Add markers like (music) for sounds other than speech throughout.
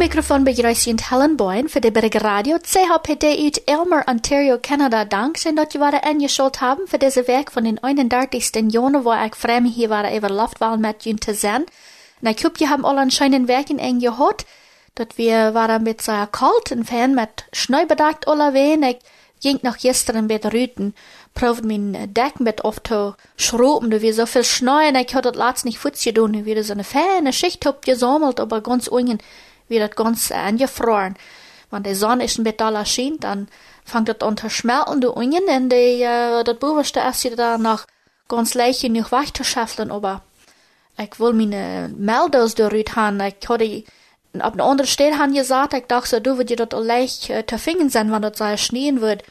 microfoon begrüßt Helen Boyne für die Berge Radio CHPD uit Elmer, Ontario, Canada. Dankeschön, dass ihr eingeschaltet haben für diese Werk von den 31. Jahren, wo ich fremd hier war, über Luftwahl mit Jün zu sein. Und ich hoffe, ihr haben alle anscheinend Werk in eng gehört, dass wir waren mit so kalt und Fan mit Schnee bedeckt alle wehen. Ich ging noch gestern mit Rüten, probiert mein Deck mit oft zu schrauben, da wir so viel Schnee und ich hatte das letzte nicht futz getan, wie so eine feine Schicht hab gesammelt, aber ganz ungen wird das ganz angefroren. Wenn die Sonne ist ein bisschen erschien, dann fängt das an zu schmelzen, Ungen, und die, äh, das Buberste ist da noch ganz leicht nicht wegzuschaffeln, aber ich will meine Meldung dort haben, ich hatte, auf einer anderen Stelle haben gesagt, ich dachte, du würdest das leicht äh, zu finden sein, wenn das so schneien wird.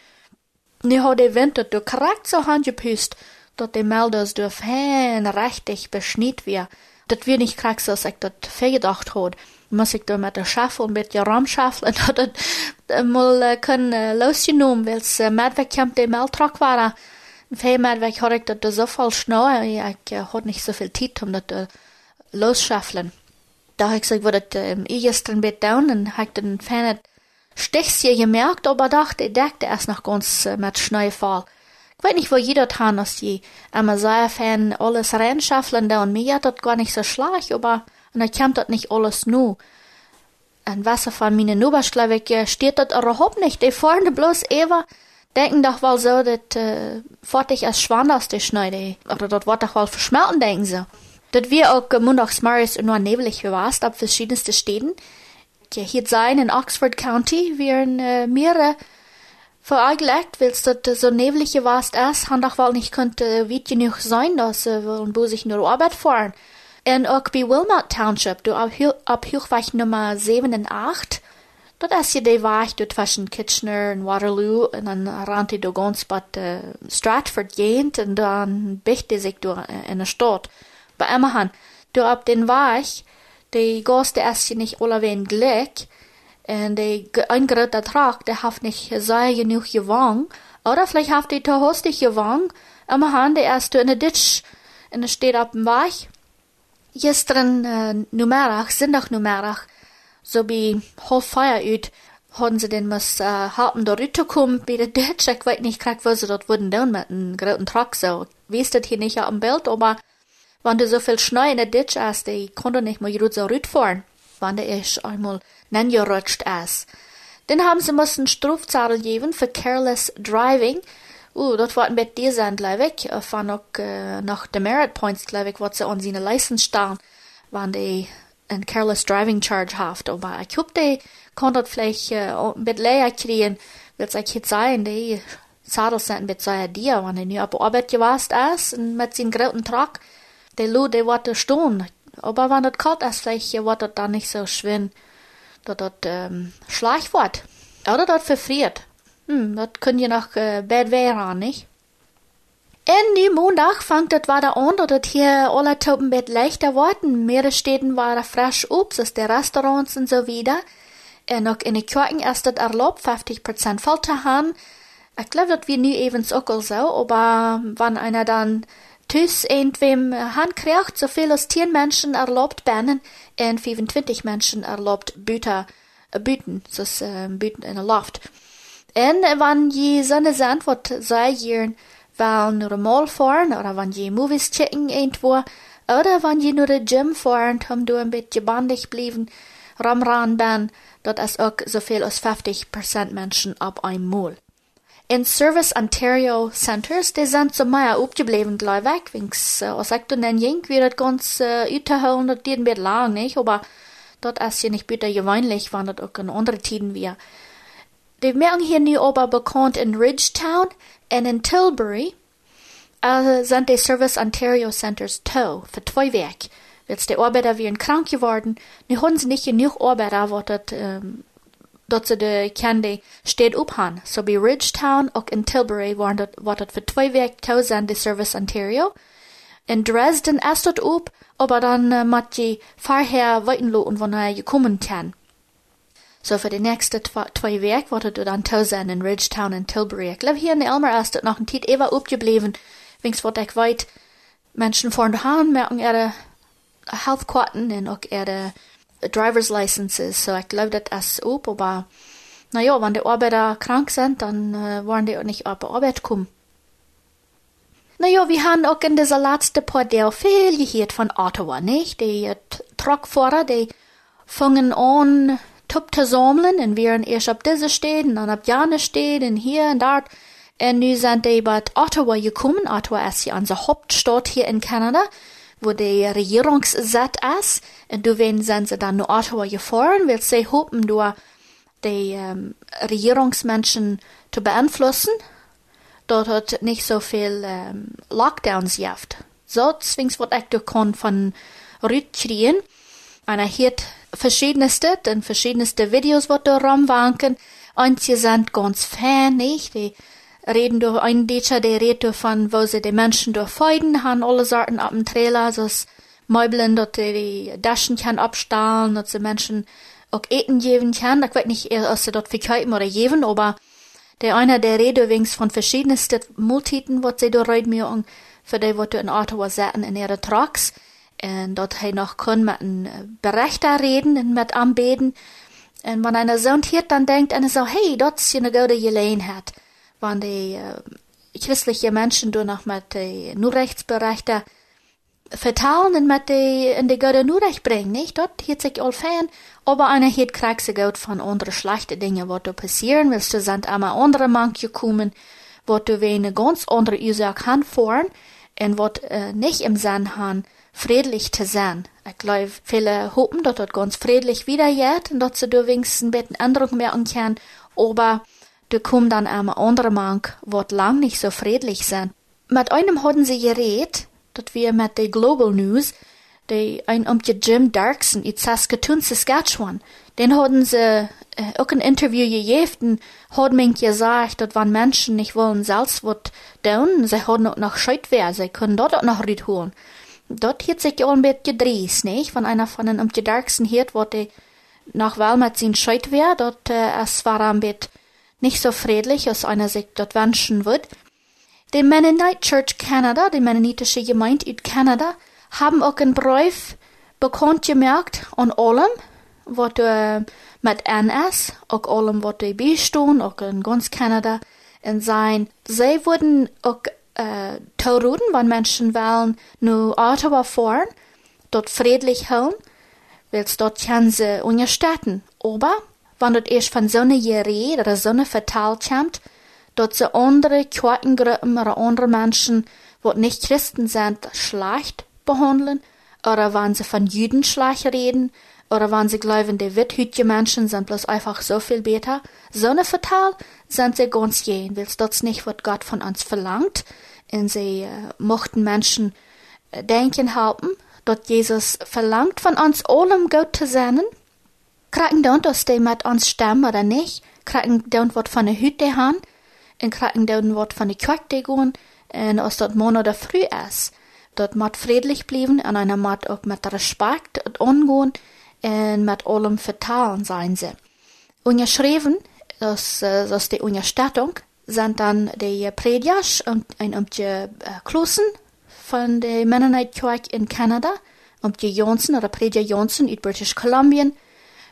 Hat der Wind das korrekt so handgepust, dass die Meldung durch fein richtig beschnitten wird. Das wird nicht korrekt, als ich das gedacht habe muss ik door met de schaffel een beetje ramschaffelen dat het mal uh, kan uh, losgenomen, wils uh, medweg komt de meltrak waren. Veel medweg had ik dat zo veel snel, ik uh, had niet zoveel tijd om dat uh, losschaffelen. Da heb ik gesagt, wat het um, eerst een beetje down en heb ik dan fijn het stichtje gemerkt, aber dachte, ik dekte erst noch ganz uh, met Schneefall. Ich weiß nicht, wo jeder tan, dass die Amazon-Fan alles reinschaffeln da und mir hat das gar nicht so schlecht, aber und er kommt dort nicht alles nu. Ein Wasser von meine Nuberschlewig steht dort überhaupt nicht. Die vorne bloß Eva denken doch wohl so, dass äh, fertig als Schwander die schneide. Oder dort wird doch wohl verschmelzen, denken sie. Dat wir auch montags morgens nur nebelig warst ab verschiedenste Städten. Ja, hier sein in Oxford County wären äh, mehrere vereinlegt, willst du so nebelig warst erst, han doch wohl nicht könnte wie genug sein, dass sie wollen wo sich nur Arbeit fahren. En ook bij Wilmot Township, du op, op Hoogweg nummer 7 en 8, dat als je de weg doet tussen Kitchener en Waterloo, en dan rand je door gans bij uh, Stratford geent, en dan bicht je zich door in de stad. Bij Emmerhan, door op den weg, de gasten als je niet alleweer gelijk, en de eingerote Trag, der hat nicht sehr genug gewang, oder vielleicht hat die zu hostig gewang, Emmerhan, der erst in der Ditch, en er steht op dem Weg, Gestern äh, numerach, zondag numerach, so wie half feier uit, hadden sie den muss äh, haben da rüberkommen, bei der Deutsch, ich weiß nicht, krieg, wo sie dort wurden down mit einem großen Truck, so. Weißt das hier nicht am Bild, aber wenn du so viel Schnee in der Ditch hast, die konnte nicht mal gut so fahren, wenn der ist einmal gerutscht ist. Dann haben sie müssen Strafzahl geben für careless driving, uh, dat wordt met deze aan ik, van ook uh, nog de merit points geloof wat ze aan zijn license staan, wanneer die een careless driving charge haft. Aber ich hoop, die kon dat vielleicht een beetje leer kriegen, wil ik het zijn, die zadels zijn met zijn dier, wanneer nu op arbeid geweest is, en met zijn groten truck, die lu, die wordt stehen. Aber wenn das kalt ist, vielleicht wird das dann nicht so schwer, dass das ähm, schlecht wird. Oder das verfriert. Hm, dat kun je nog uh, bad aan, nicht? En die Montag fangt het wieder an, dat het hier alle Topen bed leichter worden. Mehrere Städten waren frisch Obst, aus der Restaurants und so wieder. En ook in de Kirchen ist het erlaubt, 50% voll zu haben. Ich glaube, das wird nie evens so, aber wenn einer dann tüs irgendwem Hand kriegt, so viel als 10 Menschen erlaubt bannen, und 25 Menschen erlaubt Büter, äh, Büten, so äh, Büten in der Loft. En wann je seine Antwort sei hier, weil nur mal fahren, oder wann je Movies checken irgendwo, oder wann je nur de Gym fahren, um du ein bisschen bandig blieben, ramran ben, dat is ook zoveel als 50% Menschen ab einmal. In Service Ontario Centers, die sind so mehr aufgeblieben, gleich weg, wings, uh, als ich dann jink, wie das ganz uh, uitgeholen, das ein bisschen lang, nicht, aber dort ist ja nicht bitter gewöhnlich, wann das auch in anderen Tiden wir. De merken hier nu aber bekannt in Ridgetown en in Tilbury. Uh, sind die Service Ontario Centers toe für zwei Werk. Wils die Arbeiter wären krank geworden, nu haben sie nicht genug Arbeiter, wat dat, um, dat ze de kende uphan. So bei Ridgetown och in Tilbury waren dat, wat Werk toe sind die Service Ontario. In Dresden ist dat up, aber dann uh, mat je vorher weitenlo und wann er gekommen kann. So für die nächsten zwei Werk wurde du dann tau sein in Ridgetown und Tilbury. Ich glaube hier in Elmer ist das noch ein Tit eva upgeblieben. Wings wat ich weit Menschen vor der Hand merken ihre Healthquoten und auch ihre Driver's Licenses, so ich glaube, das ist up, aber naja, wenn die Arbeiter krank sind, dann äh, wollen die auch nicht auf Arbeit kommen. Naja, wir haben auch in dieser letzten paar Jahren viel gehört von Ottawa, nicht? Die äh, Truckfahrer, die fangen an, Tup zu sammeln, und wir erst ab dieser Stadt, und dann ab jene Stadt, und hier und dort. Und nu sind die bei Ottawa gekommen. Ottawa ist ja unsere Hauptstadt hier in Kanada wo die Regierungssitz ist. Und du wenn sind sie dann nach Ottawa gefahren, weil sie hoffen, du die ähm, Regierungsmenschen zu beeinflussen. Dort hat nicht so viel ähm, Lockdowns gehabt. So, deswegen wird ich durch von Rüd kriegen. Und er hat verschiedenste und verschiedenste Videos, was da rumwanken. Einige sind ganz fan, nicht? Die reden durch ein Dieter, der redet davon, wo sie die Menschen durchfeuden, haben alle Sorten ab dem Trailer, so Möbeln, dort die Daschen kann abstahlen, dass die Menschen auch eten geben kann. Ich weiß nicht, ob sie dort verkaufen oder geben, aber der einer, der redet übrigens von verschiedensten Multiten, was sie da reden, für die, was in Ottawa setzen in ihre Trucks. Und dort he noch können mit einem Berichter reden und mit anbeten. Und wenn einer so hört, dann denkt einer so, hey, dort ist eine gute Gelegenheit wann die äh, christliche Menschen du noch mit die Nurrechtsberechte vertalen und mit die in die Götter Nurrecht bringen, nicht? Dort hielt sich all fan, aber einer hielt kriegt von andere schlechte Dinge, was da passieren, willst du sind einmal andere manche kommen, was du eine ganz andere Ursache han fahren, und was äh, nicht im Sinn han, friedlich zu sein. Ich glaube, viele hoffen, dass dort ganz friedlich wieder geht und dass sie da wenigstens ein bisschen Änderung merken können, aber Du komm dann am andere Mank, wat lang nicht so friedlich sind. Mit einem hatten sie geredet, dat wir mit der Global News, die ein um die Jim Darkson in Saskatoon, Saskatchewan, den hatten sie äh, auch ein Interview gegeben, hat man gesagt, dass wenn Menschen nicht wollen selbst wat tun, sie haben auch noch Scheitwehr, sie können dort auch noch Ried holen. Dort hat sich auch ein bisschen gedreht, nicht? Von einer von den um die Darkson hört, die nach Wahl mit sin Scheitwehr, dort äh, es war ein bisschen nicht so friedlich, als einer sich dort wünschen wird. Die Mennonite Church Canada, die mennonitische Gemeinde in Kanada, haben auch einen Brief bekannt gemerkt an allem, was äh, mit NS, auch allem, was die bestehen, auch in ganz Kanada, und sein. Sie wurden auch äh, Tauruden, wenn Menschen wollen, nur Ottawa fahren, dort friedlich holen, weil dort können sie unterstützen. Aber wenn het erst van zo'n gereed oder zo'n vertaald komt, dat ze andere Kirchengruppen oder andere Menschen, die nicht Christen sind, schlecht behandeln, oder wenn sie von Juden schlecht reden, oder wenn sie glauben, die withhütige Menschen sind bloß einfach so viel besser, so eine Vertal sind sie ganz jen, weil das nicht, was Gott von uns verlangt, und sie äh, mochten Menschen äh, denken halten, dass Jesus verlangt von uns allem Gott zu sein, Kraken dan als die met ons stem oder nicht. Kraken dan wat van de Hütte han. En kraken dan wat van de Kirche gaan. En als dat morgen oder früh ist. Dort mat friedlich bleiben und einer mat auch mit Respekt und umgehen und mit allem vertalen sein sie. Unterschrieben, das, das die Unterstattung, sind dann die Predias und ein um die äh, Klosen von der Mennonite Kirche in Kanada, um die Johnson oder Prediger Johnson in British Columbia,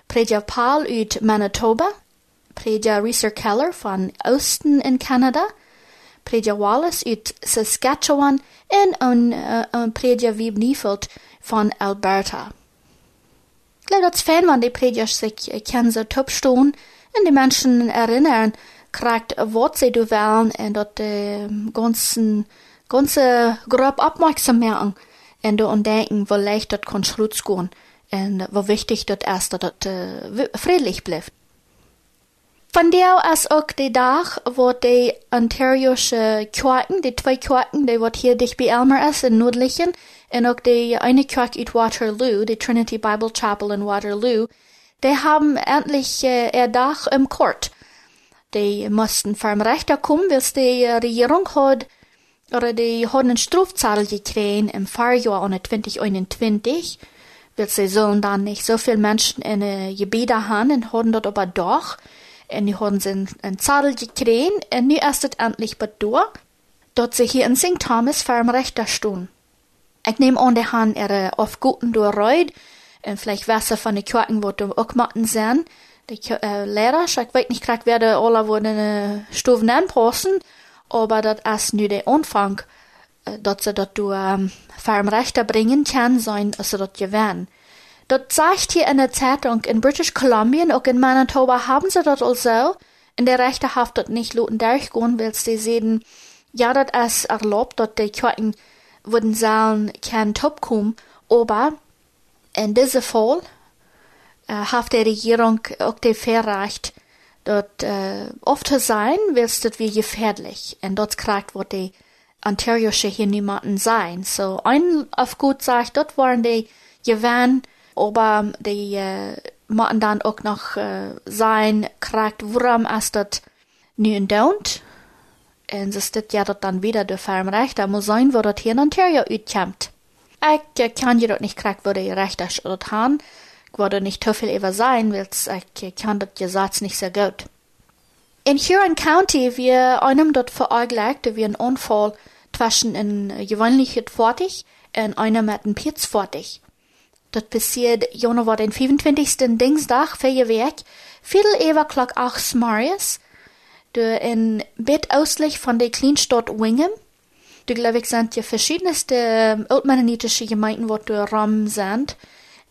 Preja Paul uit Manitoba, Preja Reeser Keller van Oosten in Canada, Preja Wallace uit Saskatchewan. En uh, een Preja Wieb Niefeld van Alberta. Geloof dat fan van die uh, kennen zo topstoon en die mensen erinnern krijgt wat ze doen willen en dat de ganze, ganze groep opmerksam maken. En de denken, wellicht dat kan schroets gaan. En wat wichtig is dat het uh, friedlich blijft. Vandaar is ook de dag wo de Ontario'sche Kerken, die twee kerken, die wat hier dicht bij Elmer is in Noordlichen, en ook de eine kerk in Waterloo, de Trinity Bible Chapel in Waterloo, die haben endlich äh, ihr Dach im Court. Die mussten vom Rechter kommen, weil die Regierung hat, oder die haben einen Strafzahl gekriegt im Fahrjahr 2021, sie sollen dann nicht so viele Menschen in äh, Gebiete haben und haben dort aber doch. Und die haben sie einen Zadel gekriegt und nu ist es endlich bedauert, dass sie hier in St. Thomas für im Rechter stehen. Ich nehme an, die haben ihre auf guten durchreut En vielleicht Wasser von den Kirchen, wo du auch machen sein. Die äh, Lehrer, ich weiß nicht, gerade werde alle wohl eine Stufen anpassen, aber das ist nur der Anfang, dass sie dort du ähm, Farmrechte bringen kann sein, also dort gewähren. Dort sagt hier in der Zeitung, in British Columbia und in Manitoba haben sie dort also, in der Rechte Haft dort nicht luten durchgehen, weil sie sehen, ja, dort ist erlaubt, dort die Kirchen würden sagen, kein Top kommen, aber in diesem Fall äh, hat die Regierung auch die Verrecht, dort äh, oft sein, willst du wie gefährlich. Und dort kriegt, wo die Ontario-Sche hier niemanden sein. So, ein auf gut sagt, dort waren die gewähren, aber die äh, machen dann auch noch äh, sein, kriegt, warum ist das nu und don't. Und es ist ja dort dann wieder der Farmrecht, da muss sein, wo dort hier in Ontario utkommt. Ich äh, kann je dort nicht kriegen, wo die Rechte dort haben. Ich würde nicht so viel über sein, weil ich kann dort Gesetz nicht sehr gut. In Huron County, wir einem dort verurteilt, wie ein Unfall zwischen ein gewöhnliches Fahrzeug und einem mit einem Pitzfahrzeug. Das passiert, Jona war den 25. Dingsdag, Feierwerk, Viertel über Klock 8 Marius, der in Bett östlich von der Kleinstadt Wingham. Du glaube ich sind ja verschiedenste altmennonitische Gemeinden, wo du Ram sind,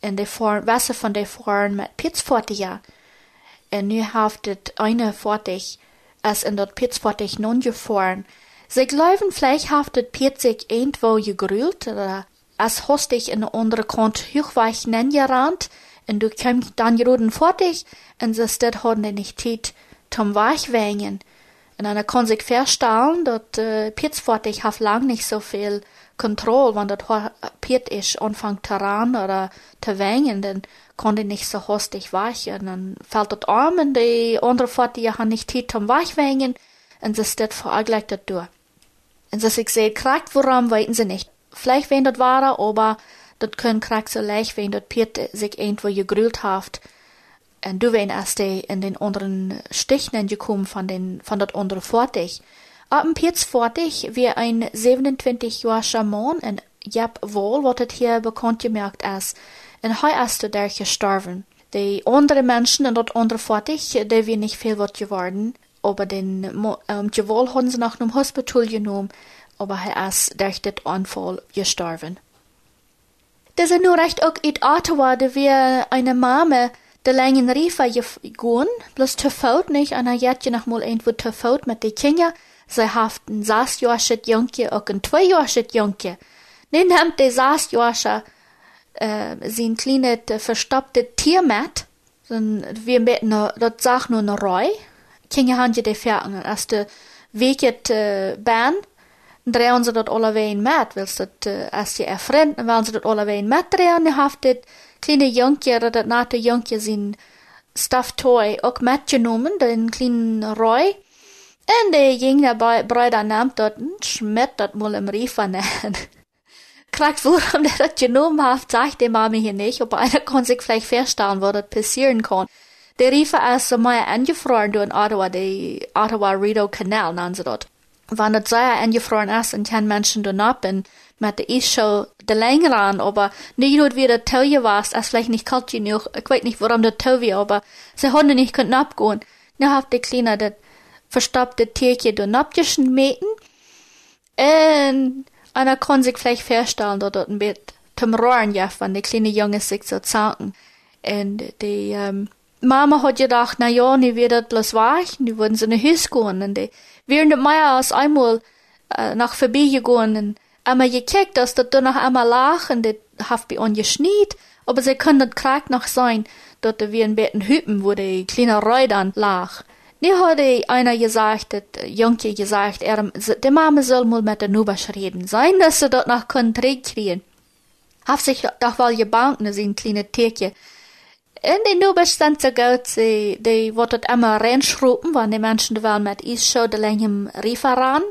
und die fahren, Wasser von der fahren mit Pitzfahrzeug. Und nu haftet eine Fahrzeug, als in dort Pitzfahrzeug non gefahren. Sie glauben, vielleicht Pitzig irgendwo gegrüllt, oder als hostig in der andere Kant hochweich nengerannt, und du kommst dann roden fertig, und sie steht hat nicht Zeit zum Weichwängen. Und dann kann sich feststellen, dass äh, Pitzfertig hat lang nicht so viel Kontrolle, wenn das ist, anfängt zu ran oder zu wängen, dann kann die nicht so hostig weichen. Dann fällt das Arm und die andere Fertig hat nicht Zeit zum Weichwängen, und sie steht veragleicht durch. Und sie sich seht, kriegt, woran weiten sie nicht vielleicht wenn dat war, aber dat können krak so leicht, wenn dat Piet sich irgendwo gegrüllt haft. Und du wenn erst in den anderen Stichen gekommen von den, von dat andere Fortig. Aber Piets Fortig wie ein 27 Jahre Mann und jab wohl, wat het hier bekannt gemerkt ist. Und heu ist er der gestorben. Die andere Menschen in dat andere Fortig, die wir nicht viel wat geworden, aber den, ähm, gewohl haben sie nach einem Hospital genommen aber er ist durch den Unfall gestorben. Das ist nur recht auch in Ottawa, da wir eine Mama de langen Riefer gehen, bloß te fout nicht, und er jetzt noch mal irgendwo te fout mit den Kindern. Sie haften sechs Jahre Junkie auch ein zwei Jahre Junkie. Dann haben die sechs Jahre äh, sein kleines verstoppte Tier mit, wir mit ne, das sagt nur eine Reu. Ferien, als de Weget äh, Band, drehen sie dort alle ween met, wil ze het, uh, als je er vriend, willen ze dat alle ween met drehen, dan heeft dit kleine jonkje, dat het nate jonkje zijn stuffed toy ook metgenomen, den kleinen Roy. En de ging daarbij, bruider nam dat, schmet dat mal im Riefer nennen. Krijgt warum der das genommen sagt die Mami hier nicht, aber einer kann sich vielleicht feststellen, wo das passieren kann. Der Riefer ist so mal angefroren durch Ottawa, die Ottawa Rideau Canal, nennen sie dort wanneer zij ingevroren is en ten mensen doen op en met de issho de länger an, aber nicht nur wieder teuer was, als vielleicht nicht kalt genug, ich weiß nicht, warum das teuer aber sie haben nicht können abgehen. Dann hat die Kleine das verstoppte Tierchen durch abgeschnitten und einer kann sich vielleicht feststellen, dass dort ein bisschen zum Rohren ja, wenn die kleine Junge sich so zanken. Und die, ähm, Mama hat gedacht, na ja, nie wird das bloß weich, die würden sie in Haus gehen, und die während Meier aus einmal äh, nach vorbeigegangen und einmal gekickt, dass das noch einmal und das hat bei uns geschniet, aber sie können das krack noch sein, dort wir ein Betten Hüppen, wo die kleine Räudern lag. Nie hat einer gesagt, das Junge gesagt, er, die Mama soll mal mit der Nubasch reden, sein, dass sie dort noch können kriegen. Hat sich doch wohl gebankt, das ein kleines Tierchen. In den Nubestand so gut, sie, die wird immer reinschruppen, wenn die Menschen waren mit Isshow de längem Riefer ran.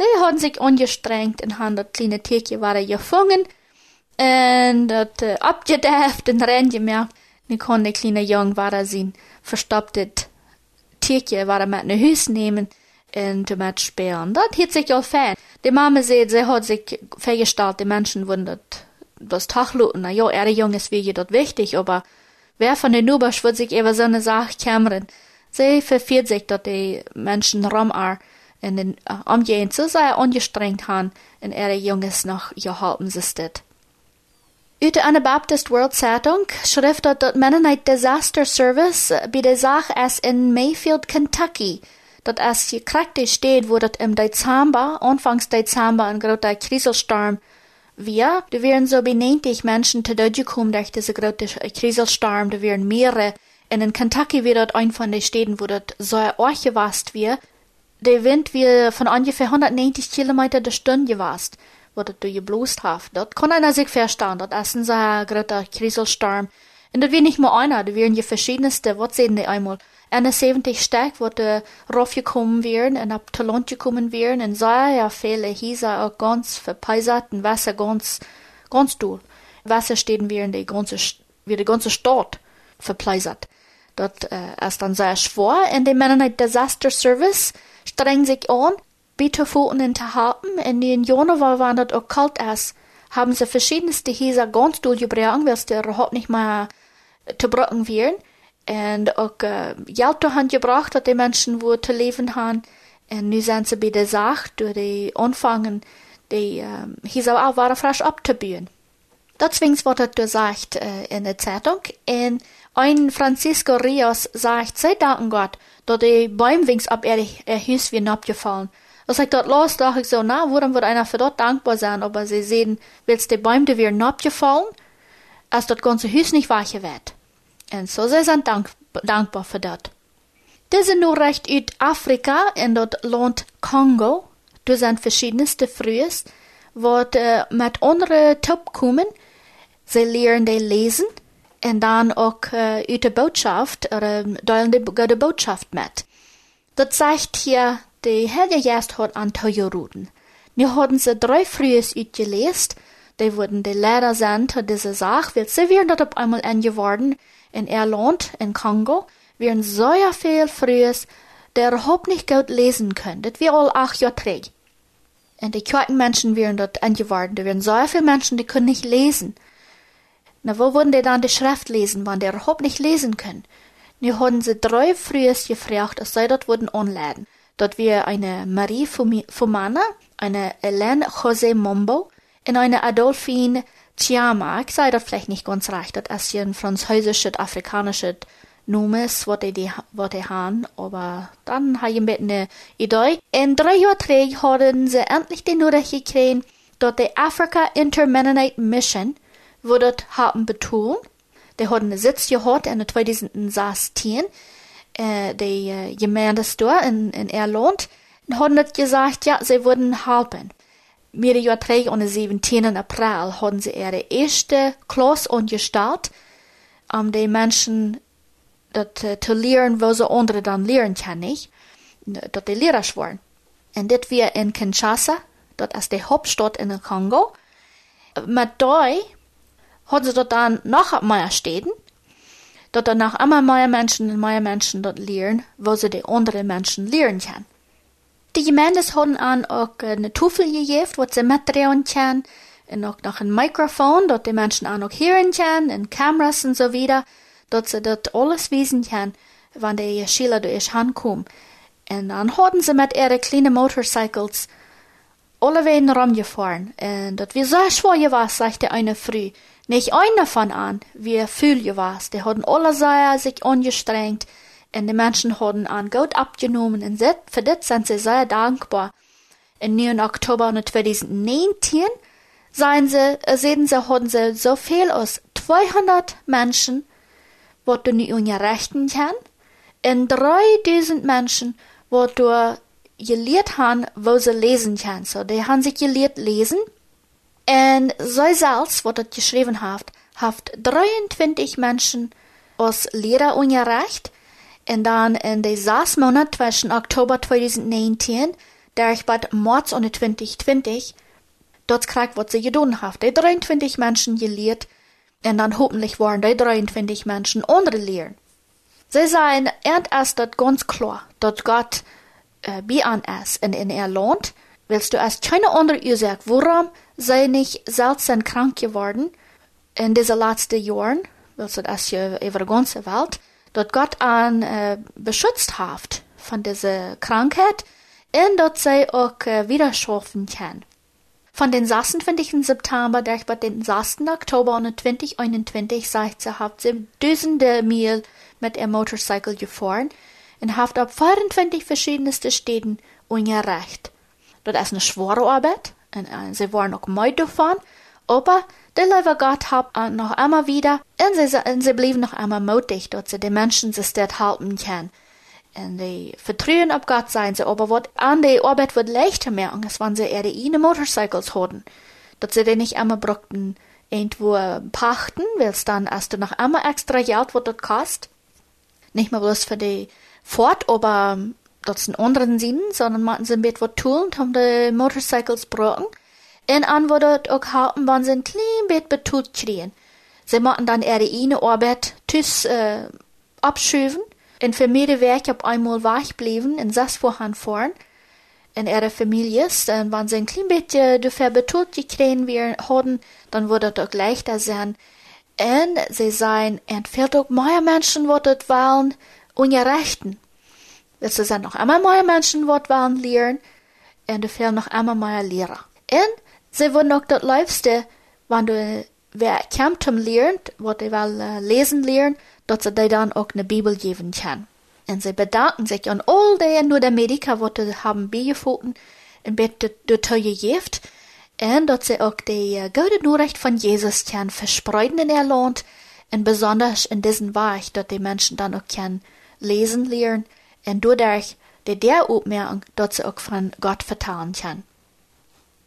Die haben sich angestrengt und haben das kleine Tierchen waren gefangen und das äh, abgedäft und reingemerkt. Dann konnte die kleine Jung war sein verstopptes Tierchen war mit nach Haus nehmen und damit sperren. Das hat sich auch fein. Die Mama sieht, sie hat sich festgestellt, die Menschen wurden das Tachluten, na ja, er Junges wie je dort wichtig, aber wer von den Nubers wird sich über so eine Sache kämmern? Sie verfehlt sich, dass die Menschen rumar in den uh, Umgehen so sehr angestrengt haben, in ihre Junges noch gehalten sind. Uit de Anabaptist World Zeitung schrift dat Mennonite Disaster Service bei der Sache es in Mayfield, Kentucky, dat es gekriegt steht, wo dat im Dezember, anfangs Dezember, ein großer Kriselsturm wir, da wären so benentig Menschen zu Deutsch gekommen durch diese große Kriselsturm, da wären mehrere. Und in Kentucky wäre dort ein von den Städten, wo dort so ein Ort gewast wir. Der Wind wir von ungefähr 190 Kilometer der Stunde gewast wat het je bloest heeft. Dat kon einer sich verstehen, dat is een sehr großer Kriselsturm. Und dat wir nicht nur einer, da wären je verschiedenste, was sehen die einmal. 71 Stück, wo de raufgekommen wären und ab Talent gekommen wären und sehr ja viele Häuser auch ganz verpeisert und Wasser ganz, ganz doll. Wasser stehen wären die ganze, wie die ganze Stadt verpleisert. Dort äh, ist dann sehr schwer und die Mennonite Disaster Service strengen sich an, Beethoven te haben. In den Januar waren das auch kalt ist, haben sie verschiedenste Häuser ganz durchgebracht, weil sie überhaupt nicht mehr zu brücken wären. Und auch äh, Geld haben gebracht, dass die Menschen wo zu leben haben. Und nu sind sie bei der Sache, durch die Anfangen, die ähm, Häuser auch waren frisch abzubauen. Deswegen wird das gesagt äh, in der Zeitung. Und ein Francisco Rios sagt, sei danken Gott, dass die Bäume wenigstens ab ihr, ihr Haus wie abgefallen als ik dat las, dacht ik zo, nou, waarom wordt einer für dat dankbar sein, aber sie sehen, willst die Bäume weer napgefallen, als dat ganze Huis nicht weicher wird. Und so sie sind dank, dankbar für dat. Diese nur recht uit Afrika in dat Land Kongo, da sind verschiedenste Frühes, wat uh, mit andere Top kommen, sie lernen die lesen, und dann auch uit de Botschaft, oder delen die, die Botschaft mit. Dat zeigt hier de hele juist had aan Toyoruten. Nu hadden ze drei Frühes uitgeleest, die wurden de Lehrer zijn tot diese Sache, weil sie wären dort op einmal geworden, in Irland, in Kongo, wären so ja viel Frühes, der überhaupt nicht gut lesen können, das wir all acht Jahre träg. Und die kleinen Menschen wären dort geworden, da wären so ja viele Menschen, die können nicht lesen. Na, wo würden die dann die Schrift lesen, wenn die überhaupt nicht lesen können? Nu haben sie drei Frühes gefragt, dass sie dort wurden anladen dort wir eine Marie Fumana, eine Hélène José Mombo und eine Adolphine Chiama. Sei das vielleicht nicht ganz recht, das ist ein französisches, afrikanisches Name, was die, die haben, aber dann habe ich bisschen eine Idee. In drei Jahren haben sie endlich die Nachricht gekriegt, dass die Africa Inter-Mennonite Mission, dort haben betont, die haben einen Sitz gehabt in 2016, äh, die äh, Gemeindestor in, in Irland haben gesagt, ja, sie würden helfen. Mir Jahr träg und 17. April haben sie ihre erste Klasse angestellt, um die Menschen dat, uh, zu lernen, wo sie andere dann lernen können, dass die Lehrer waren. Und das wir in Kinshasa, das ist die Hauptstadt in Kongo. Mit da haben sie dort dann noch mehr Städten, dat er noch immer mehr Menschen und mehr Menschen dort lernen, wo sie die anderen Menschen lernen können. Die Gemeindes haben an auch eine Tafel gegeben, wo sie mitdrehen können, und auch noch ein Mikrofon, dort die Menschen auch noch hören können, und Kameras und so weiter, dort sie dort alles wissen können, wann die Schüler durch ankommen. Und dann haben sie mit ihren kleinen Motorcycles alle Wegen rumgefahren. Und dort wie so schwer war, sagte eine früh. Nicht einer von an, wie viel was. Die haben alle sehr sich angestrengt und die Menschen haben an gut abgenommen und für das sind sie sehr dankbar. Im 9. Oktober 2019 seien sie, äh, sehen sie, haben sie so viel als 200 Menschen, wo du nicht rechten kann, und 3000 Menschen, wo du gelehrt haben, wo sie lesen können. So, die haben sich gelehrt lesen en zij zelfs, wat het geschreven heeft, heeft 23 mensen als leraar onderricht. En dan in de zes maanden tussen oktober 2019 der bij maart 2020, dort krijgt wat ze gedaan heeft. Die 23 mensen geleerd. En dan hopelijk waren die 23 mensen andere leren. Sie sagen erst das ganz klar, dass Gott äh, bei an ist in, in ihr Land, Willst du erst keine andere Ursache, warum sei nicht selten krank geworden in diese letzten Jahren? Willst du das ja über die ganze Welt? Dort Gott an äh, beschützt hat von dieser Krankheit und dort sie auch äh, wieder schaffen kann. Von den 26. September durch den 6. Oktober 2021 sagt sie, habt sie Dutzende Mil mit ihr Motorcycle gefahren und habt auf 24 verschiedenste Städten ungerecht. Das ist eine schwere Arbeit und äh, sie waren auch müde davon, aber der liebe Gott hat äh, noch einmal wieder und sie, und sie blieben noch einmal mutig, dass sie die Menschen sich dort halten können. Und die vertrauen auf Gott sein sie, aber wat an die Arbeit wird leichter mehr, als wenn sie ihre eigenen Motorcycles hatten. Dass sie die nicht einmal brauchten, irgendwo pachten, weil es dann erst noch einmal extra Geld, was das kostet. Nicht mehr bloß für die Fort, aber das in anderen Sinn, sondern man sie mit was tun, um die Motorcycles brauchen. Und an wo dort auch halten, wenn sie ein klein bisschen betut kriegen. Sie machen dann ihre eigene Arbeit tüs, äh, abschüven en familie werk op einmal wegbleiben in zes voorgaan fahren. In ihre Familie ist, wenn sie ein klein bisschen dafür betont gekriegt wir haben, dann würde das auch leichter sein. Und sie seien, und fehlt auch mehr Menschen, das wollen, ungerechten. Es sind noch einmal mehr Menschen, die wollen lernen, und fehlen noch einmal mehr Lehrer. Und sie würden auch das Liebste, wenn du wer kommt zum Lernen, was die will uh, lesen lernen, dat ze die dan ook eine Bibel geben kann. En sie bedanken sich an all die nur der Mediker, wat ze haben bijgevoten en bet de, de teuje gift, en dat sie auch die uh, gute Nachricht von Jesus kann verspreiden in ihr Land, en besonders in diesen Weg, dat die Menschen dann auch kann lesen lernen, en dadurch die der Aufmerkung, dat sie auch von Gott vertrauen kann.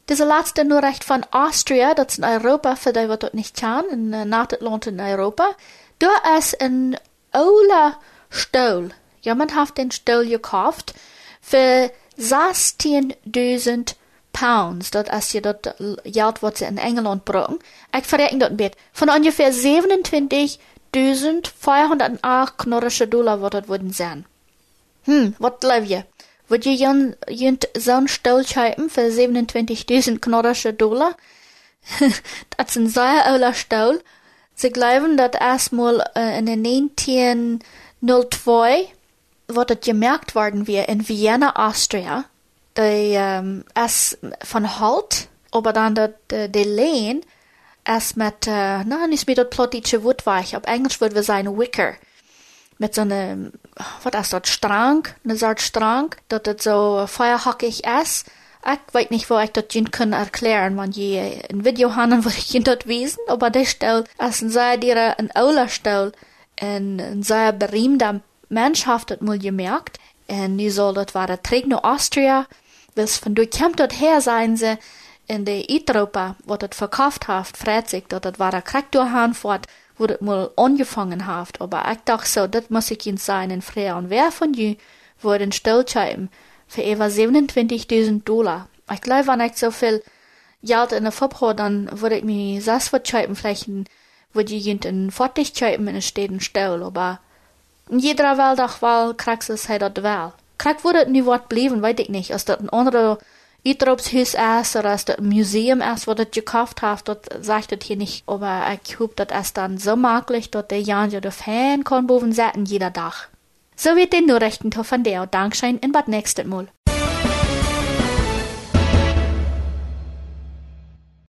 Diese letzte Nachricht von Austria, das in Europa, für die wir dort nicht kann, in uh, Nordland in Europa, da ist ein ouder Stuhl. Jemand hat den Stuhl gekauft für 16.000 Pounds. Das ist ja das Geld, was sie in England brauchen. Ich verrechne das ein bisschen. Von ungefähr 27.408 knorrische Dollar wird das würden sein. Hm, was glaubt ihr? Würd ihr jent so einen Stuhl kaufen für 27.000 knorrische Dollar? (laughs) das ist ein sehr ouder Stuhl. Sie glauben, dass erstmal äh, in den 1902 wurde gemerkt worden wie in Vienna, Austria, die ähm, es von Halt, aber dann die, die, die Lehn es mit, äh, na, nicht mit der plottische Woodweich, auf Englisch würde wir sagen Wicker, mit so einem, was ist das, Strang, eine Art Strang, dass das so feuerhackig ist, ich weiß nicht, wo ich das Ihnen kann erklären, wenn je ein Video haben, würde ich Ihnen das (laughs) wissen, aber der Stelle ist ein sehr dir ein Ola Stelle, ein, ein sehr berühmter Mensch hat das mal gemerkt, und die soll das war der Trägno Austria, was von dort kommt dort her sein sie, in der Ethiopia, wo das verkauft hat, freut sich, das war der Krieg durch fort, wo das mal angefangen aber ich dachte so, das muss ich Ihnen sagen, in Freya, und wer von ihr würde den Stillscheiben für etwa 27.000 Dollar. Ich glaube, wenn ich so viel Geld in der Fabrik dann würde ich mir das verschreiben, vielleicht würde ich in Fertigkeiten in den Städten stellen, aber in jeder Welt auch weil kriegst es halt dort wel. Krieg würde nie was bleiben, weiß ich nicht, als das ein anderer Utropshus ist oder als das ein Museum ist, wo das gekauft hat, dort sagt das hier nicht, aber ich hoffe, das ist dann so möglich, dass der Jan ja der Fan kann boven jeder Tag. So wird den Nachrichten von der Dankschein in Bad nächstes Mal.